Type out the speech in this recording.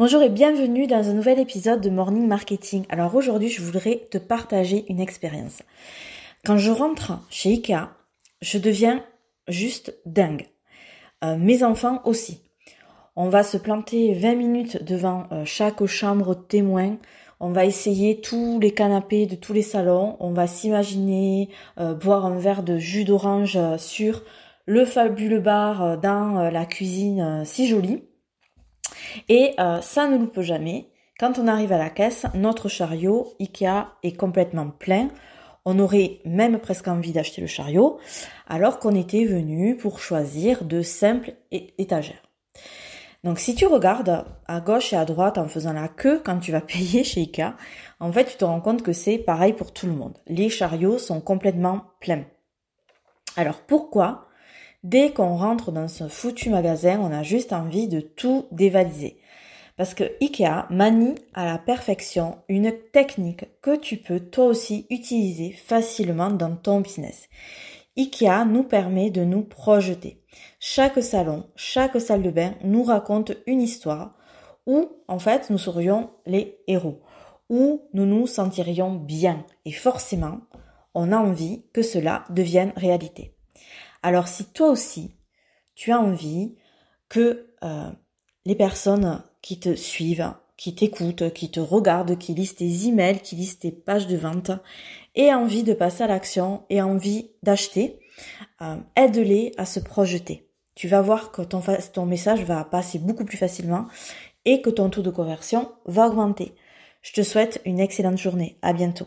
Bonjour et bienvenue dans un nouvel épisode de Morning Marketing. Alors aujourd'hui, je voudrais te partager une expérience. Quand je rentre chez Ikea, je deviens juste dingue. Euh, mes enfants aussi. On va se planter 20 minutes devant euh, chaque chambre témoin. On va essayer tous les canapés de tous les salons. On va s'imaginer euh, boire un verre de jus d'orange sur le fabuleux bar dans la cuisine si jolie. Et euh, ça ne loupe jamais. Quand on arrive à la caisse, notre chariot Ikea est complètement plein. On aurait même presque envie d'acheter le chariot, alors qu'on était venu pour choisir de simples étagères. Donc si tu regardes à gauche et à droite en faisant la queue quand tu vas payer chez Ikea, en fait tu te rends compte que c'est pareil pour tout le monde. Les chariots sont complètement pleins. Alors pourquoi Dès qu'on rentre dans ce foutu magasin, on a juste envie de tout dévaliser. Parce que Ikea manie à la perfection une technique que tu peux toi aussi utiliser facilement dans ton business. Ikea nous permet de nous projeter. Chaque salon, chaque salle de bain nous raconte une histoire où en fait nous serions les héros, où nous nous sentirions bien. Et forcément, on a envie que cela devienne réalité. Alors si toi aussi, tu as envie que euh, les personnes qui te suivent, qui t'écoutent, qui te regardent, qui lisent tes emails, qui lisent tes pages de vente, aient envie de passer à l'action, et envie d'acheter, euh, aide-les à se projeter. Tu vas voir que ton, ton message va passer beaucoup plus facilement et que ton taux de conversion va augmenter. Je te souhaite une excellente journée. À bientôt.